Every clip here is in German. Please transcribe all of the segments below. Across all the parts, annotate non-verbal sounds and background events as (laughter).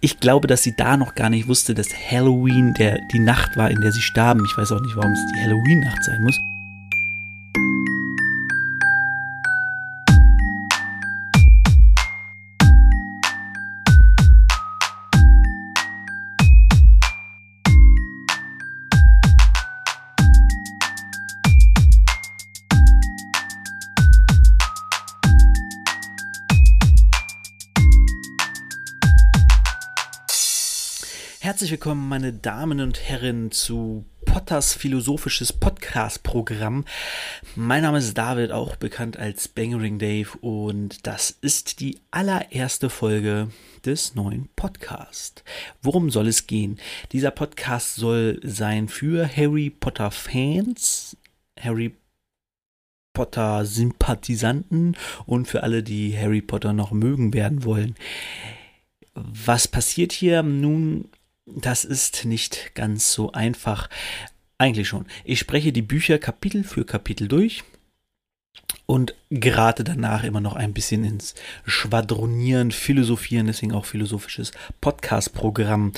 Ich glaube, dass sie da noch gar nicht wusste, dass Halloween der, die Nacht war, in der sie starben. Ich weiß auch nicht, warum es die Halloween-Nacht sein muss. Willkommen, meine Damen und Herren, zu Potters philosophisches Podcast-Programm. Mein Name ist David, auch bekannt als Bangering Dave, und das ist die allererste Folge des neuen Podcasts. Worum soll es gehen? Dieser Podcast soll sein für Harry Potter-Fans, Harry Potter-Sympathisanten und für alle, die Harry Potter noch mögen werden wollen. Was passiert hier? Nun, das ist nicht ganz so einfach. Eigentlich schon. Ich spreche die Bücher Kapitel für Kapitel durch und gerate danach immer noch ein bisschen ins Schwadronieren, Philosophieren, deswegen auch philosophisches Podcast-Programm.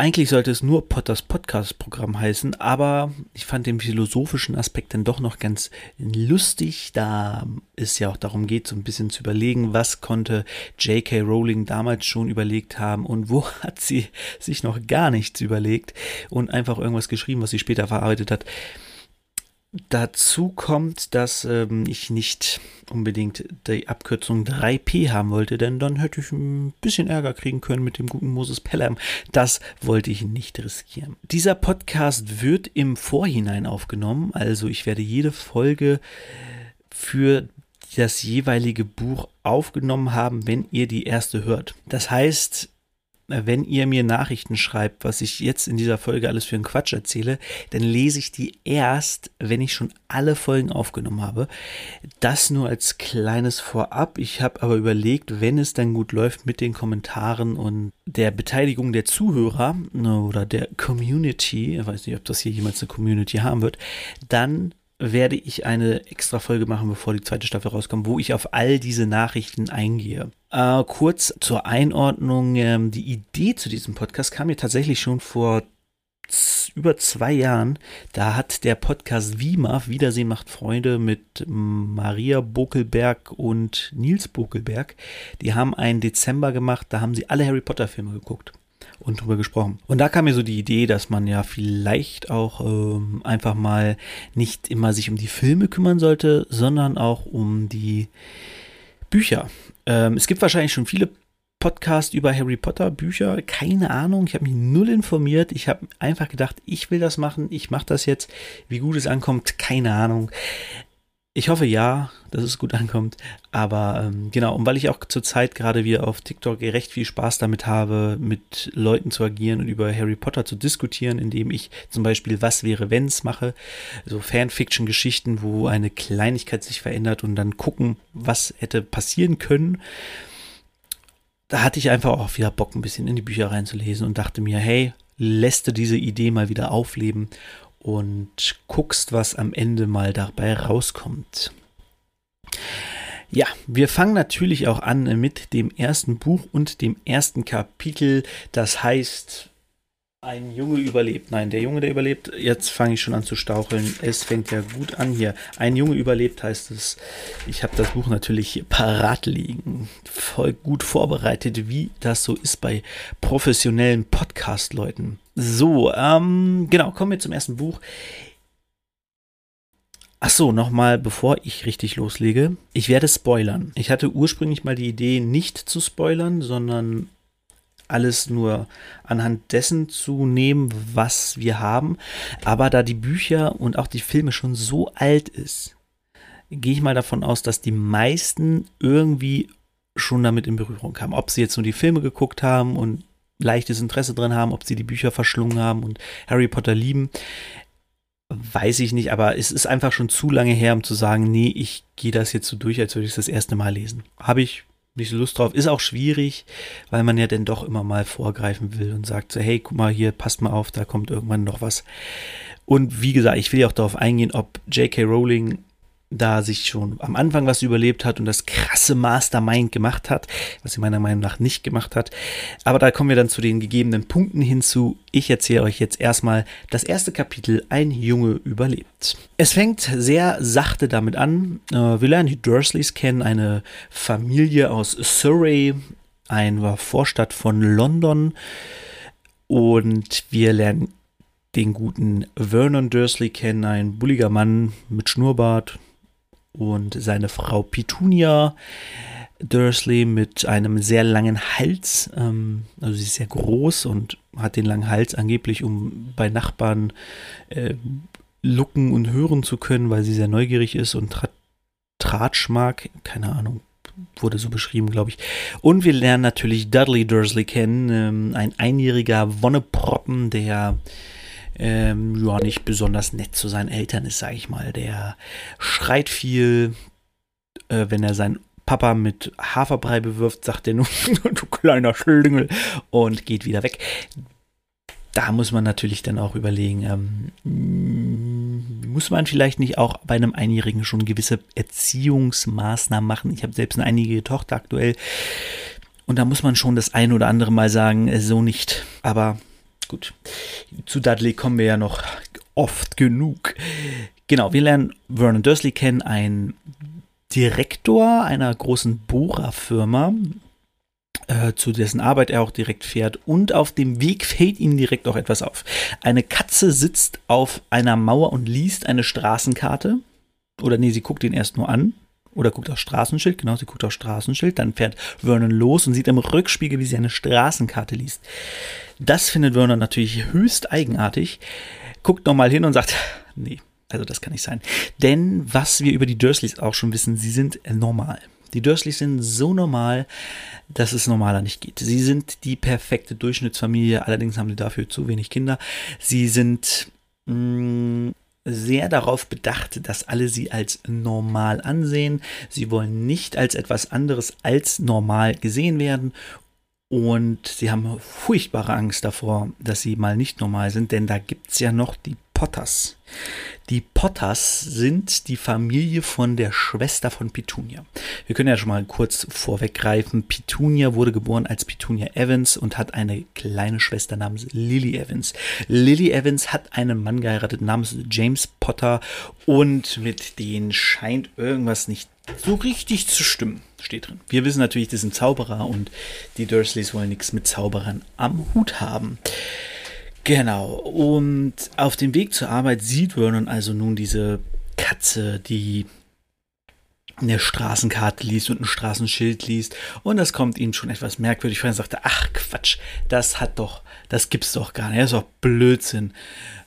Eigentlich sollte es nur Potters Podcast-Programm heißen, aber ich fand den philosophischen Aspekt dann doch noch ganz lustig, da es ja auch darum geht, so ein bisschen zu überlegen, was konnte J.K. Rowling damals schon überlegt haben und wo (laughs) hat sie sich noch gar nichts überlegt und einfach irgendwas geschrieben, was sie später verarbeitet hat. Dazu kommt, dass ähm, ich nicht unbedingt die Abkürzung 3P haben wollte, denn dann hätte ich ein bisschen Ärger kriegen können mit dem guten Moses Pelham. Das wollte ich nicht riskieren. Dieser Podcast wird im Vorhinein aufgenommen, also ich werde jede Folge für das jeweilige Buch aufgenommen haben, wenn ihr die erste hört. Das heißt, wenn ihr mir Nachrichten schreibt, was ich jetzt in dieser Folge alles für einen Quatsch erzähle, dann lese ich die erst, wenn ich schon alle Folgen aufgenommen habe. Das nur als kleines Vorab. Ich habe aber überlegt, wenn es dann gut läuft mit den Kommentaren und der Beteiligung der Zuhörer ne, oder der Community, ich weiß nicht, ob das hier jemals eine Community haben wird, dann werde ich eine extra Folge machen, bevor die zweite Staffel rauskommt, wo ich auf all diese Nachrichten eingehe. Äh, kurz zur Einordnung. Ähm, die Idee zu diesem Podcast kam mir tatsächlich schon vor über zwei Jahren. Da hat der Podcast Wima, Wiedersehen macht Freunde, mit Maria Bokelberg und Nils Bokelberg. Die haben einen Dezember gemacht, da haben sie alle Harry Potter Filme geguckt und drüber gesprochen. Und da kam mir so die Idee, dass man ja vielleicht auch ähm, einfach mal nicht immer sich um die Filme kümmern sollte, sondern auch um die Bücher. Ähm, es gibt wahrscheinlich schon viele Podcasts über Harry Potter Bücher. Keine Ahnung, ich habe mich null informiert. Ich habe einfach gedacht, ich will das machen, ich mache das jetzt. Wie gut es ankommt, keine Ahnung. Ich hoffe ja, dass es gut ankommt. Aber ähm, genau, und weil ich auch zurzeit gerade wieder auf TikTok recht viel Spaß damit habe, mit Leuten zu agieren und über Harry Potter zu diskutieren, indem ich zum Beispiel Was wäre wenn's mache, so Fanfiction-Geschichten, wo eine Kleinigkeit sich verändert und dann gucken, was hätte passieren können. Da hatte ich einfach auch wieder Bock, ein bisschen in die Bücher reinzulesen und dachte mir, hey, lässt du diese Idee mal wieder aufleben und guckst, was am Ende mal dabei rauskommt. Ja, wir fangen natürlich auch an mit dem ersten Buch und dem ersten Kapitel. Das heißt, ein Junge überlebt. Nein, der Junge, der überlebt. Jetzt fange ich schon an zu staucheln. Es fängt ja gut an hier. Ein Junge überlebt heißt es. Ich habe das Buch natürlich parat liegen. Voll gut vorbereitet, wie das so ist bei professionellen Podcast-Leuten. So, ähm, genau, kommen wir zum ersten Buch. Ach so, nochmal, bevor ich richtig loslege. Ich werde spoilern. Ich hatte ursprünglich mal die Idee, nicht zu spoilern, sondern alles nur anhand dessen zu nehmen, was wir haben. Aber da die Bücher und auch die Filme schon so alt ist, gehe ich mal davon aus, dass die meisten irgendwie schon damit in Berührung kamen. Ob sie jetzt nur die Filme geguckt haben und leichtes Interesse drin haben, ob sie die Bücher verschlungen haben und Harry Potter lieben, weiß ich nicht, aber es ist einfach schon zu lange her, um zu sagen, nee, ich gehe das jetzt so durch, als würde ich es das erste Mal lesen. Habe ich nicht so Lust drauf. Ist auch schwierig, weil man ja dann doch immer mal vorgreifen will und sagt so, hey, guck mal hier, passt mal auf, da kommt irgendwann noch was. Und wie gesagt, ich will ja auch darauf eingehen, ob J.K. Rowling da sich schon am Anfang was überlebt hat und das krasse Mastermind gemacht hat, was sie meiner Meinung nach nicht gemacht hat. Aber da kommen wir dann zu den gegebenen Punkten hinzu. Ich erzähle euch jetzt erstmal das erste Kapitel, ein Junge überlebt. Es fängt sehr sachte damit an. Äh, wir lernen die Dursleys kennen, eine Familie aus Surrey, eine Vorstadt von London. Und wir lernen den guten Vernon Dursley kennen, ein bulliger Mann mit Schnurrbart, und seine Frau Petunia Dursley mit einem sehr langen Hals. Ähm, also sie ist sehr groß und hat den langen Hals angeblich, um bei Nachbarn äh, lucken und hören zu können, weil sie sehr neugierig ist und Tra Tratsch mag. Keine Ahnung, wurde so beschrieben, glaube ich. Und wir lernen natürlich Dudley Dursley kennen, ähm, ein einjähriger Wonneproppen, der ähm, ja, nicht besonders nett zu seinen Eltern ist, sage ich mal. Der schreit viel, äh, wenn er seinen Papa mit Haferbrei bewirft, sagt er nur, (laughs) du kleiner Schlingel, und geht wieder weg. Da muss man natürlich dann auch überlegen, ähm, muss man vielleicht nicht auch bei einem Einjährigen schon gewisse Erziehungsmaßnahmen machen? Ich habe selbst eine einjährige Tochter aktuell. Und da muss man schon das ein oder andere Mal sagen, äh, so nicht. Aber Gut, zu Dudley kommen wir ja noch oft genug. Genau, wir lernen Vernon Dursley kennen, ein Direktor einer großen Bohrerfirma, äh, zu dessen Arbeit er auch direkt fährt. Und auf dem Weg fällt ihm direkt auch etwas auf. Eine Katze sitzt auf einer Mauer und liest eine Straßenkarte. Oder nee, sie guckt ihn erst nur an. Oder guckt aufs Straßenschild, genau, sie guckt aufs Straßenschild. Dann fährt Vernon los und sieht im Rückspiegel, wie sie eine Straßenkarte liest. Das findet Werner natürlich höchst eigenartig, guckt nochmal hin und sagt, (laughs) nee, also das kann nicht sein. Denn was wir über die Dursleys auch schon wissen, sie sind normal. Die Dursleys sind so normal, dass es normaler nicht geht. Sie sind die perfekte Durchschnittsfamilie, allerdings haben sie dafür zu wenig Kinder. Sie sind mh, mm, sehr darauf bedacht, dass alle sie als normal ansehen. Sie wollen nicht als etwas anderes als normal gesehen werden und sie haben furchtbare Angst davor, dass sie mal nicht normal sind, denn da gibt es ja noch die Potters. Die Potters sind die Familie von der Schwester von Petunia. Wir können ja schon mal kurz vorweggreifen. Petunia wurde geboren als Petunia Evans und hat eine kleine Schwester namens Lily Evans. Lily Evans hat einen Mann geheiratet namens James Potter und mit denen scheint irgendwas nicht so richtig zu stimmen, steht drin. Wir wissen natürlich, das sind Zauberer und die Dursleys wollen nichts mit Zauberern am Hut haben. Genau, und auf dem Weg zur Arbeit sieht Vernon also nun diese Katze, die eine Straßenkarte liest und ein Straßenschild liest und das kommt ihm schon etwas merkwürdig vor. Er sagte, ach Quatsch, das hat doch, das gibt's doch gar nicht, das ist doch Blödsinn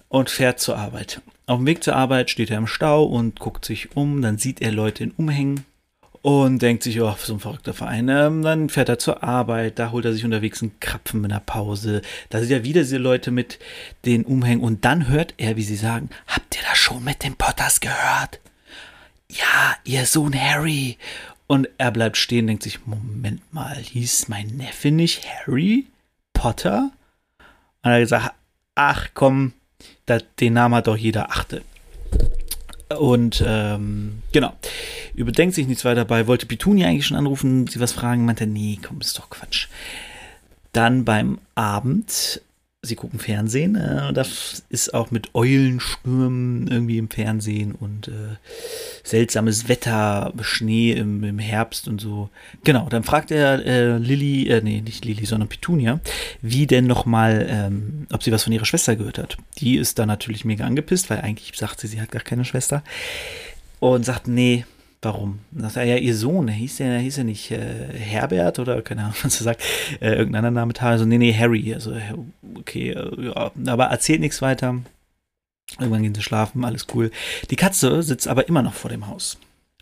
und fährt zur Arbeit. Auf dem Weg zur Arbeit steht er im Stau und guckt sich um. Dann sieht er Leute in Umhängen und denkt sich, oh, so ein verrückter Verein. Ähm, dann fährt er zur Arbeit, da holt er sich unterwegs einen Krapfen mit einer Pause. Da sieht er wieder diese Leute mit den Umhängen und dann hört er, wie sie sagen, habt ihr das schon mit den Potters gehört? Ja, ihr Sohn Harry. Und er bleibt stehen, denkt sich, Moment mal, hieß mein Neffe nicht Harry Potter? Und er hat gesagt, ach komm, den Namen hat doch jeder achte. Und ähm, genau, überdenkt sich nichts weiter dabei, wollte Petunia eigentlich schon anrufen, sie was fragen, meinte, nee, komm, ist doch Quatsch. Dann beim Abend sie gucken Fernsehen. Äh, das ist auch mit Eulenstürmen irgendwie im Fernsehen und äh, seltsames Wetter, Schnee im, im, Herbst und so. Genau, dann fragt er äh, Lilly, äh, nee, nicht Lilly, sondern Petunia, wie denn nochmal, ähm, ob sie was von ihrer Schwester gehört hat. Die ist da natürlich mega angepisst, weil eigentlich sagt sie, sie hat gar keine Schwester. Und sagt, nee, Warum? Das war ja ihr Sohn, hieß ja, hieß nicht äh, Herbert oder keine Ahnung, (laughs) was er sagt, äh, irgendein anderer Name. Also, nee, nee, Harry. Also, okay, äh, ja, aber erzählt nichts weiter. Irgendwann gehen sie schlafen, alles cool. Die Katze sitzt aber immer noch vor dem Haus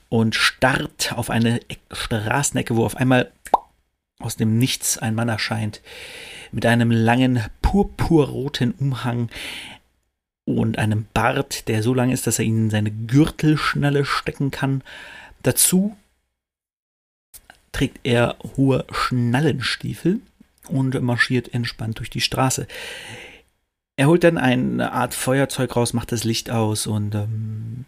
und starrt auf eine Straßenecke, wo auf einmal aus dem Nichts ein Mann erscheint mit einem langen purpurroten Umhang, und einem Bart, der so lang ist, dass er ihn in seine Gürtelschnalle stecken kann. Dazu trägt er hohe Schnallenstiefel und marschiert entspannt durch die Straße. Er holt dann eine Art Feuerzeug raus, macht das Licht aus und ähm,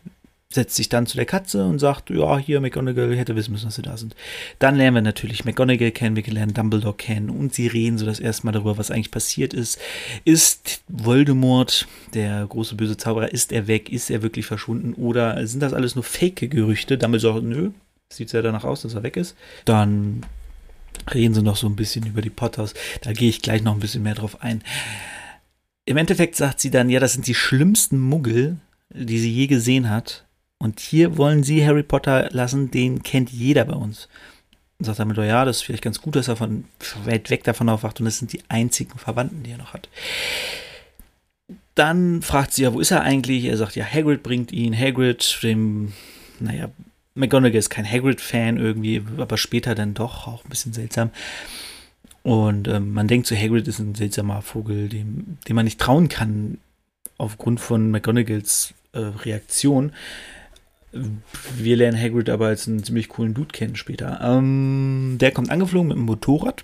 setzt sich dann zu der Katze und sagt, ja, hier McGonagall hätte wissen müssen, dass sie da sind. Dann lernen wir natürlich McGonagall kennen, wir lernen Dumbledore kennen und sie reden so das erste Mal darüber, was eigentlich passiert ist. Ist Voldemort, der große böse Zauberer, ist er weg? Ist er wirklich verschwunden? Oder sind das alles nur Fake-Gerüchte? Dumbledore sagt, nö, sieht ja danach aus, dass er weg ist. Dann reden sie noch so ein bisschen über die Potters. Da gehe ich gleich noch ein bisschen mehr drauf ein. Im Endeffekt sagt sie dann, ja, das sind die schlimmsten Muggel, die sie je gesehen hat. Und hier wollen sie Harry Potter lassen, den kennt jeder bei uns. Und sagt damit, ja, das ist vielleicht ganz gut, dass er von weit weg davon aufwacht und das sind die einzigen Verwandten, die er noch hat. Dann fragt sie ja, wo ist er eigentlich? Er sagt, ja, Hagrid bringt ihn. Hagrid, dem, naja, McGonagall ist kein Hagrid-Fan irgendwie, aber später dann doch, auch ein bisschen seltsam. Und ähm, man denkt so, Hagrid ist ein seltsamer Vogel, dem, dem man nicht trauen kann, aufgrund von McGonagalls äh, Reaktion. Wir lernen Hagrid aber als einen ziemlich coolen Dude kennen später. Ähm, der kommt angeflogen mit einem Motorrad,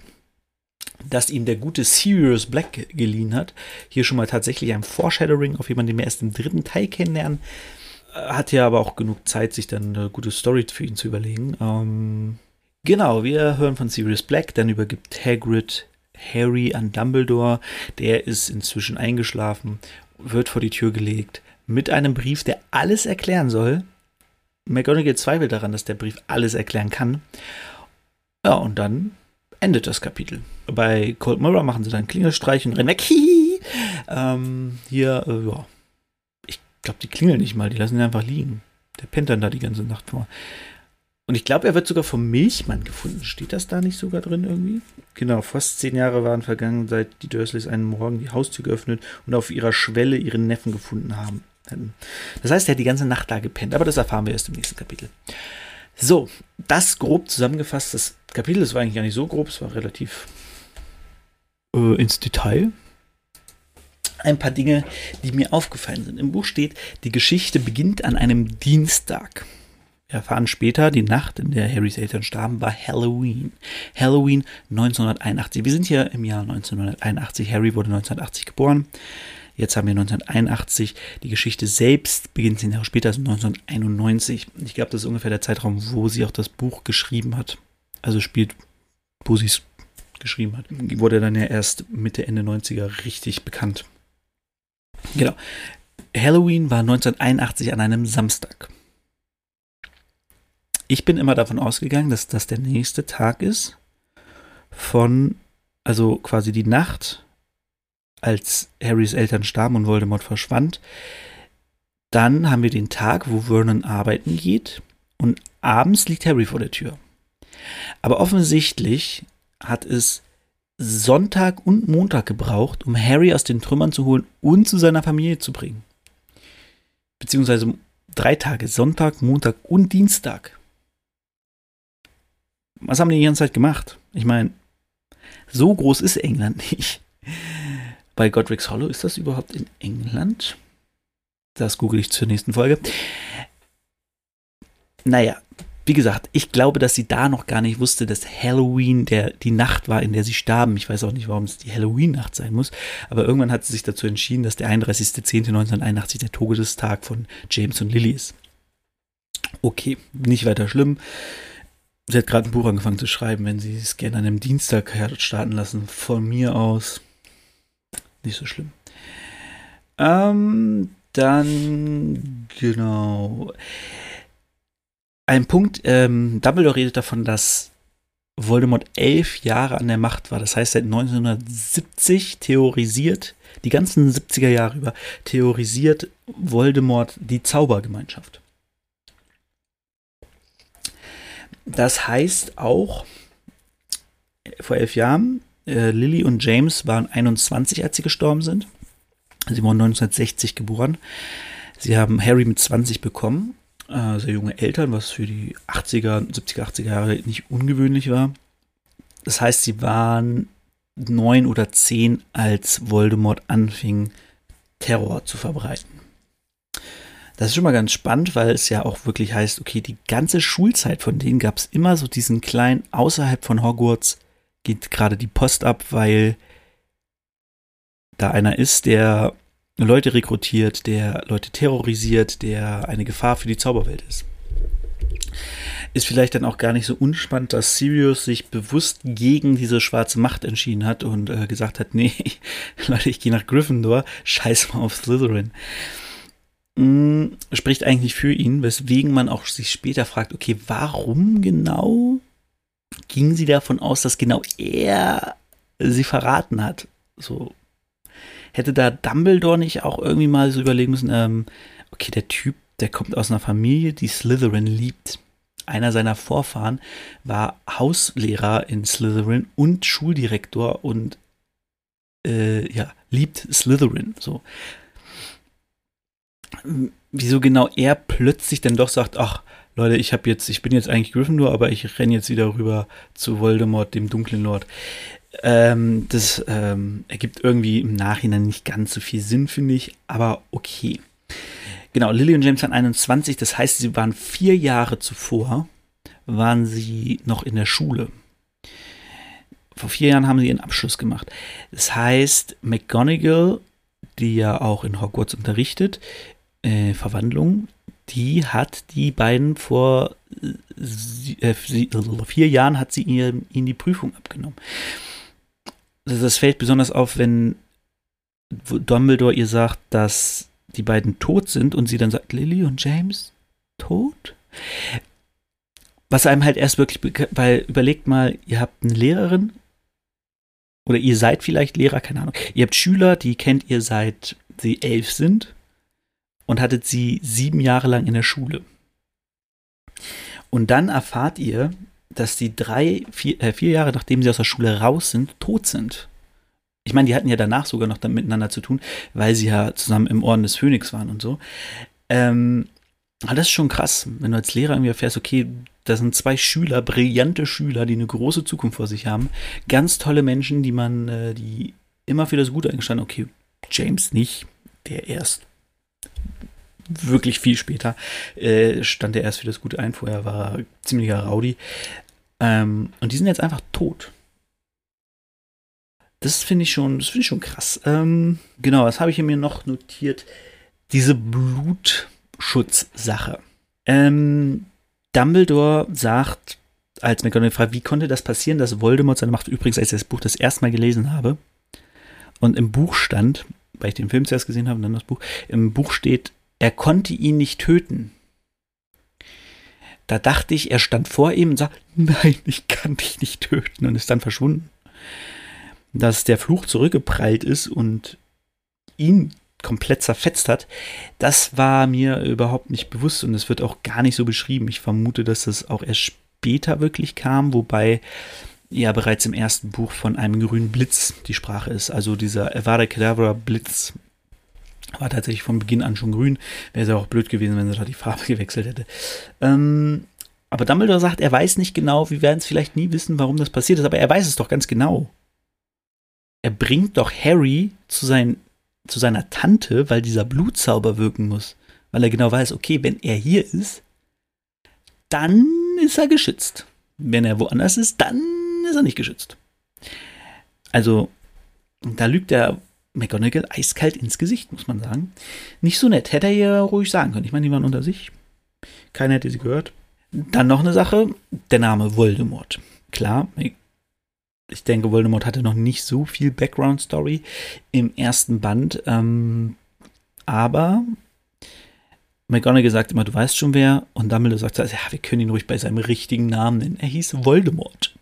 das ihm der gute Sirius Black geliehen hat. Hier schon mal tatsächlich ein Foreshadowing auf jemanden, den wir erst im dritten Teil kennenlernen. Äh, hat ja aber auch genug Zeit, sich dann eine gute Story für ihn zu überlegen. Ähm, genau, wir hören von Sirius Black, dann übergibt Hagrid Harry an Dumbledore. Der ist inzwischen eingeschlafen, wird vor die Tür gelegt mit einem Brief, der alles erklären soll. McGonagall zweifelt daran, dass der Brief alles erklären kann. Ja, und dann endet das Kapitel. Bei Cold Mirror machen sie dann Klingelstreich und rennen weg. ähm, hier, äh, ja. Ich glaube, die klingeln nicht mal, die lassen ihn einfach liegen. Der pennt dann da die ganze Nacht vor. Und ich glaube, er wird sogar vom Milchmann gefunden. Steht das da nicht sogar drin irgendwie? Genau, fast zehn Jahre waren vergangen, seit die Dursleys einen Morgen die Haustür geöffnet und auf ihrer Schwelle ihren Neffen gefunden haben. Das heißt, er hat die ganze Nacht da gepennt, aber das erfahren wir erst im nächsten Kapitel. So, das grob zusammengefasst. Das Kapitel, das war eigentlich gar nicht so grob, es war relativ äh, ins Detail. Ein paar Dinge, die mir aufgefallen sind. Im Buch steht, die Geschichte beginnt an einem Dienstag. Wir erfahren später, die Nacht, in der Harrys Eltern starben, war Halloween. Halloween 1981. Wir sind hier im Jahr 1981. Harry wurde 1980 geboren. Jetzt haben wir 1981. Die Geschichte selbst beginnt zehn Jahre später, also 1991. Ich glaube, das ist ungefähr der Zeitraum, wo sie auch das Buch geschrieben hat. Also spielt, wo sie es geschrieben hat. Wurde dann ja erst Mitte, Ende 90er richtig bekannt. Genau. Halloween war 1981 an einem Samstag. Ich bin immer davon ausgegangen, dass das der nächste Tag ist von, also quasi die Nacht als Harrys Eltern starben und Voldemort verschwand. Dann haben wir den Tag, wo Vernon arbeiten geht und abends liegt Harry vor der Tür. Aber offensichtlich hat es Sonntag und Montag gebraucht, um Harry aus den Trümmern zu holen und zu seiner Familie zu bringen. Beziehungsweise drei Tage, Sonntag, Montag und Dienstag. Was haben die die ganze Zeit gemacht? Ich meine, so groß ist England nicht bei Godric's Hollow. Ist das überhaupt in England? Das google ich zur nächsten Folge. Naja, wie gesagt, ich glaube, dass sie da noch gar nicht wusste, dass Halloween der, die Nacht war, in der sie starben. Ich weiß auch nicht, warum es die Halloween-Nacht sein muss. Aber irgendwann hat sie sich dazu entschieden, dass der 31.10.1981 der Todestag von James und Lily ist. Okay, nicht weiter schlimm. Sie hat gerade ein Buch angefangen zu schreiben, wenn sie es gerne an einem Dienstag starten lassen. Von mir aus nicht so schlimm. Ähm, dann, genau. Ein Punkt, ähm, Dumbledore redet davon, dass Voldemort elf Jahre an der Macht war. Das heißt, seit 1970 theorisiert, die ganzen 70er Jahre über, theorisiert Voldemort die Zaubergemeinschaft. Das heißt auch, vor elf Jahren äh, Lily und James waren 21, als sie gestorben sind. Sie wurden 1960 geboren. Sie haben Harry mit 20 bekommen. Äh, sehr junge Eltern, was für die 80er, 70er, 80er Jahre nicht ungewöhnlich war. Das heißt, sie waren neun oder zehn, als Voldemort anfing, Terror zu verbreiten. Das ist schon mal ganz spannend, weil es ja auch wirklich heißt, okay, die ganze Schulzeit von denen gab es immer so diesen kleinen, außerhalb von Hogwarts, geht gerade die Post ab, weil da einer ist, der Leute rekrutiert, der Leute terrorisiert, der eine Gefahr für die Zauberwelt ist. Ist vielleicht dann auch gar nicht so unspannend, dass Sirius sich bewusst gegen diese schwarze Macht entschieden hat und äh, gesagt hat, nee, (laughs) Leute, ich gehe nach Gryffindor, scheiß mal auf Slytherin. Mm, spricht eigentlich für ihn, weswegen man auch sich später fragt, okay, warum genau ging sie davon aus, dass genau er sie verraten hat? So, hätte da Dumbledore nicht auch irgendwie mal so überlegen müssen, ähm, okay, der Typ, der kommt aus einer Familie, die Slytherin liebt. Einer seiner Vorfahren war Hauslehrer in Slytherin und Schuldirektor und äh, ja, liebt Slytherin. So. Wieso genau er plötzlich dann doch sagt, ach, Leute, ich habe jetzt, ich bin jetzt eigentlich Gryffindor, aber ich renne jetzt wieder rüber zu Voldemort, dem dunklen Lord. Ähm, das ähm, ergibt irgendwie im Nachhinein nicht ganz so viel Sinn, finde ich, aber okay. Genau, Lily und James waren 21, das heißt, sie waren vier Jahre zuvor, waren sie noch in der Schule. Vor vier Jahren haben sie ihren Abschluss gemacht. Das heißt, McGonagall, die ja auch in Hogwarts unterrichtet, äh, Verwandlung, die hat die beiden vor äh, vier Jahren hat sie ihnen die Prüfung abgenommen das fällt besonders auf, wenn Dumbledore ihr sagt, dass die beiden tot sind und sie dann sagt, Lily und James tot? Was einem halt erst wirklich, weil überlegt mal, ihr habt eine Lehrerin oder ihr seid vielleicht Lehrer, keine Ahnung. Ihr habt Schüler, die kennt ihr seit sie elf sind und hattet sie sieben Jahre lang in der Schule. Und dann erfahrt ihr, dass die drei, vier, äh, vier Jahre nachdem sie aus der Schule raus sind, tot sind. Ich meine, die hatten ja danach sogar noch miteinander zu tun, weil sie ja zusammen im Orden des Phönix waren und so. Ähm, aber das ist schon krass, wenn du als Lehrer irgendwie erfährst, okay, da sind zwei Schüler, brillante Schüler, die eine große Zukunft vor sich haben. Ganz tolle Menschen, die man, äh, die immer für das Gute eingestanden, okay, James nicht, der erst wirklich viel später äh, stand er erst für das Gute ein. Vorher war er ziemlicher Rowdy. Ähm, und die sind jetzt einfach tot. Das finde ich schon, das finde ich schon krass. Ähm, genau, was habe ich mir noch notiert? Diese Blutschutzsache. Ähm, Dumbledore sagt, als McGonagall fragt, wie konnte das passieren, dass Voldemort seine Macht, übrigens, als ich das Buch das erste Mal gelesen habe, und im Buch stand, weil ich den Film zuerst gesehen habe und dann das Buch, im Buch steht, er konnte ihn nicht töten. Da dachte ich, er stand vor ihm und sagt, nein, ich kann dich nicht töten und ist dann verschwunden. Dass der Fluch zurückgeprallt ist und ihn komplett zerfetzt hat, das war mir überhaupt nicht bewusst und es wird auch gar nicht so beschrieben. Ich vermute, dass das auch erst später wirklich kam, wobei ja bereits im ersten Buch von einem grünen Blitz die Sprache ist. Also dieser Avada Kedavra Blitz war tatsächlich von Beginn an schon grün. Wäre es ja auch blöd gewesen, wenn sie da die Farbe (laughs) gewechselt hätte. Ähm, aber Dumbledore sagt, er weiß nicht genau, wir werden es vielleicht nie wissen, warum das passiert ist, aber er weiß es doch ganz genau. Er bringt doch Harry zu, sein, zu seiner Tante, weil dieser Blutzauber wirken muss. Weil er genau weiß, okay, wenn er hier ist, dann ist er geschützt. Wenn er woanders ist, dann ist er nicht geschützt. Also, da lügt er McGonagall eiskalt ins Gesicht, muss man sagen. Nicht so nett. Hätte er ja ruhig sagen können. Ich meine, die waren unter sich. Keiner hätte sie gehört. Dann noch eine Sache: der Name Voldemort. Klar, ich denke, Voldemort hatte noch nicht so viel Background-Story im ersten Band. Ähm, aber McGonagall sagt immer, du weißt schon wer. Und Dumbledore sagt, ja, wir können ihn ruhig bei seinem richtigen Namen nennen. Er hieß Voldemort.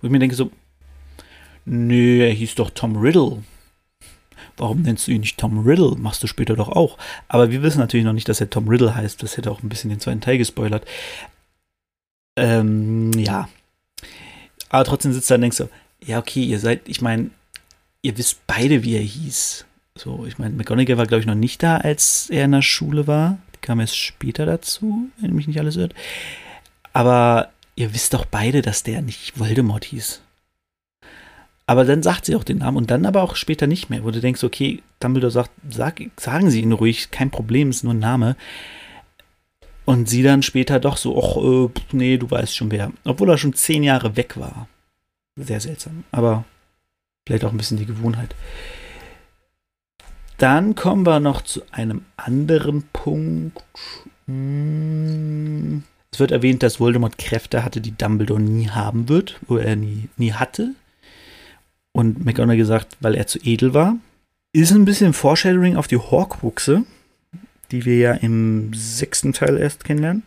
Wo ich mir denke so, nö, er hieß doch Tom Riddle warum nennst du ihn nicht Tom Riddle? Machst du später doch auch. Aber wir wissen natürlich noch nicht, dass er Tom Riddle heißt. Das hätte auch ein bisschen den zweiten Teil gespoilert. Ähm, ja. Aber trotzdem sitzt er und denkst so, ja, okay, ihr seid, ich meine, ihr wisst beide, wie er hieß. So, ich meine, McGonagall war, glaube ich, noch nicht da, als er in der Schule war. Kam erst später dazu, wenn mich nicht alles hört. Aber ihr wisst doch beide, dass der nicht Voldemort hieß. Aber dann sagt sie auch den Namen und dann aber auch später nicht mehr, wo du denkst, okay, Dumbledore sagt, sag, sagen Sie ihn ruhig, kein Problem, ist nur ein Name. Und sie dann später doch so, ach, äh, nee, du weißt schon wer. Obwohl er schon zehn Jahre weg war. Sehr seltsam. Aber vielleicht auch ein bisschen die Gewohnheit. Dann kommen wir noch zu einem anderen Punkt. Es wird erwähnt, dass Voldemort Kräfte hatte, die Dumbledore nie haben wird, wo er nie, nie hatte. Und McGonagall gesagt, weil er zu edel war. Ist ein bisschen Foreshadowing auf die Horcruxe, die wir ja im sechsten Teil erst kennenlernen.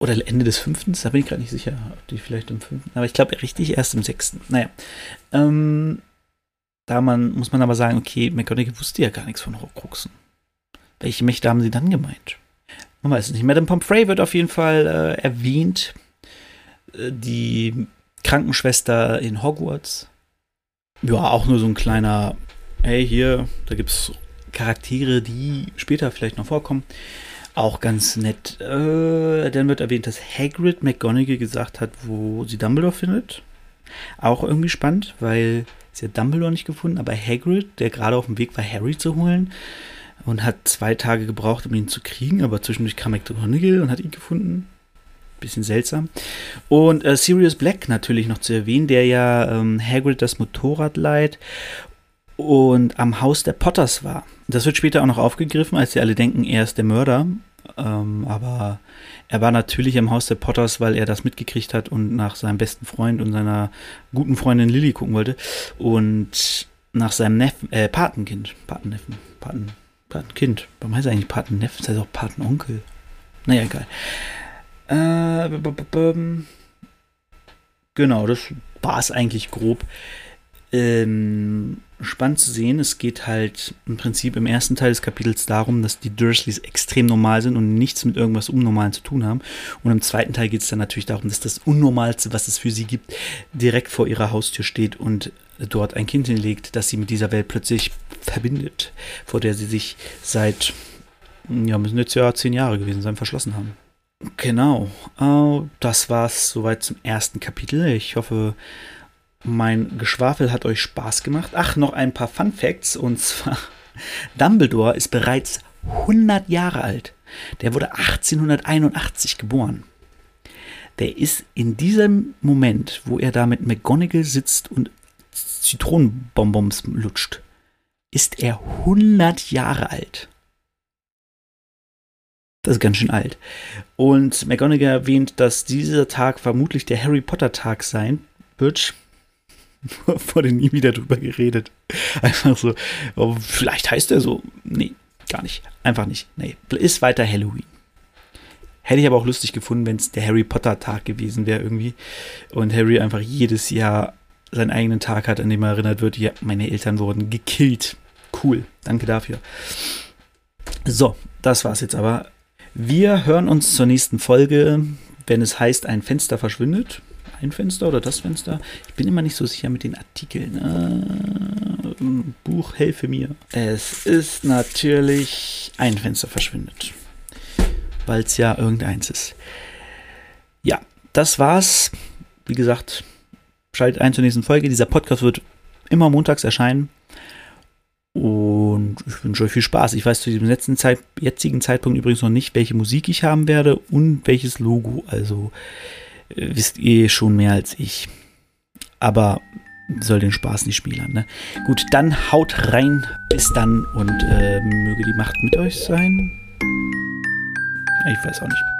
Oder Ende des fünften, da bin ich gerade nicht sicher, ob die vielleicht im fünften, aber ich glaube richtig erst im sechsten. Naja. Ähm, da man, muss man aber sagen, okay, McGonagall wusste ja gar nichts von Horcruxen. Welche Mächte haben sie dann gemeint? Man weiß es nicht. Madame Pomfrey wird auf jeden Fall äh, erwähnt. Äh, die Krankenschwester in Hogwarts. Ja, auch nur so ein kleiner, hey, hier, da gibt es Charaktere, die später vielleicht noch vorkommen. Auch ganz nett. Äh, dann wird erwähnt, dass Hagrid McGonagall gesagt hat, wo sie Dumbledore findet. Auch irgendwie spannend, weil sie hat Dumbledore nicht gefunden, aber Hagrid, der gerade auf dem Weg war, Harry zu holen und hat zwei Tage gebraucht, um ihn zu kriegen, aber zwischendurch kam McGonagall und hat ihn gefunden. Bisschen seltsam. Und äh, Sirius Black natürlich noch zu erwähnen, der ja ähm, Hagrid das Motorrad leiht und am Haus der Potters war. Das wird später auch noch aufgegriffen, als sie alle denken, er ist der Mörder. Ähm, aber er war natürlich am Haus der Potters, weil er das mitgekriegt hat und nach seinem besten Freund und seiner guten Freundin Lily gucken wollte. Und nach seinem Neffen, äh, Patenkind, Patenneffen, Paten, Patenkind. Warum heißt er eigentlich Patenneffen? Das heißt auch Patenonkel. Naja, egal. Äh, genau, das war es eigentlich grob. Ähm, spannend zu sehen. Es geht halt im Prinzip im ersten Teil des Kapitels darum, dass die Dursleys extrem normal sind und nichts mit irgendwas Unnormalen zu tun haben. Und im zweiten Teil geht es dann natürlich darum, dass das Unnormalste, was es für sie gibt, direkt vor ihrer Haustür steht und dort ein Kind hinlegt, das sie mit dieser Welt plötzlich verbindet, vor der sie sich seit, ja, müssen jetzt ja zehn Jahre gewesen sein, verschlossen haben. Genau, das war's soweit zum ersten Kapitel. Ich hoffe, mein Geschwafel hat euch Spaß gemacht. Ach, noch ein paar Fun Facts. Und zwar, (laughs) Dumbledore ist bereits 100 Jahre alt. Der wurde 1881 geboren. Der ist in diesem Moment, wo er da mit McGonagall sitzt und Zitronenbonbons lutscht, ist er 100 Jahre alt. Das ist ganz schön alt. Und McGonagall erwähnt, dass dieser Tag vermutlich der Harry Potter Tag sein wird. (laughs) Wurde nie wieder drüber geredet. Einfach so, oh, vielleicht heißt er so. Nee, gar nicht. Einfach nicht. Nee, ist weiter Halloween. Hätte ich aber auch lustig gefunden, wenn es der Harry Potter Tag gewesen wäre irgendwie. Und Harry einfach jedes Jahr seinen eigenen Tag hat, an dem er erinnert wird, ja, meine Eltern wurden gekillt. Cool, danke dafür. So, das war's jetzt aber. Wir hören uns zur nächsten Folge, wenn es heißt, ein Fenster verschwindet ein Fenster oder das Fenster. Ich bin immer nicht so sicher mit den Artikeln. Äh, Buch, helfe mir. Es ist natürlich ein Fenster verschwindet. Weil es ja irgendeins ist. Ja, das war's. Wie gesagt, schaltet ein zur nächsten Folge. Dieser Podcast wird immer montags erscheinen. Und ich wünsche euch viel Spaß. Ich weiß zu diesem letzten Zeit, jetzigen Zeitpunkt übrigens noch nicht, welche Musik ich haben werde und welches Logo. Also wisst ihr schon mehr als ich. Aber soll den Spaß nicht spielen. Ne? Gut, dann haut rein. Bis dann und äh, möge die Macht mit euch sein. Ich weiß auch nicht.